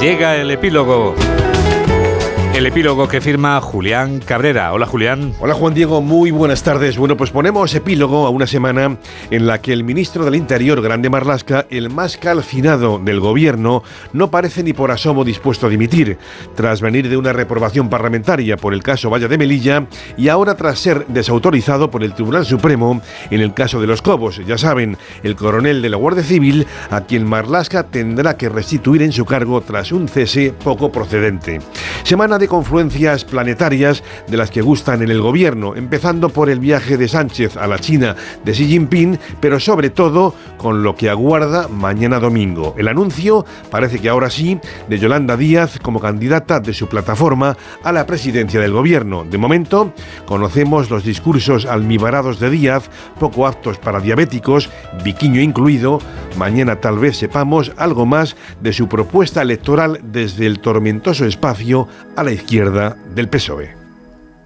Llega el epílogo. El epílogo que firma Julián Cabrera. Hola Julián. Hola Juan Diego, muy buenas tardes. Bueno, pues ponemos epílogo a una semana en la que el ministro del Interior, Grande Marlasca, el más calcinado del gobierno, no parece ni por asomo dispuesto a dimitir, tras venir de una reprobación parlamentaria por el caso Valla de Melilla y ahora tras ser desautorizado por el Tribunal Supremo en el caso de los Cobos. Ya saben, el coronel de la Guardia Civil, a quien Marlasca tendrá que restituir en su cargo tras un cese poco procedente. Semana de confluencias planetarias de las que gustan en el gobierno, empezando por el viaje de Sánchez a la China de Xi Jinping, pero sobre todo con lo que aguarda mañana domingo. El anuncio, parece que ahora sí, de Yolanda Díaz como candidata de su plataforma a la presidencia del gobierno. De momento, conocemos los discursos almibarados de Díaz, poco aptos para diabéticos, biquiño incluido. Mañana tal vez sepamos algo más de su propuesta electoral desde el tormentoso espacio a la izquierda del PSOE.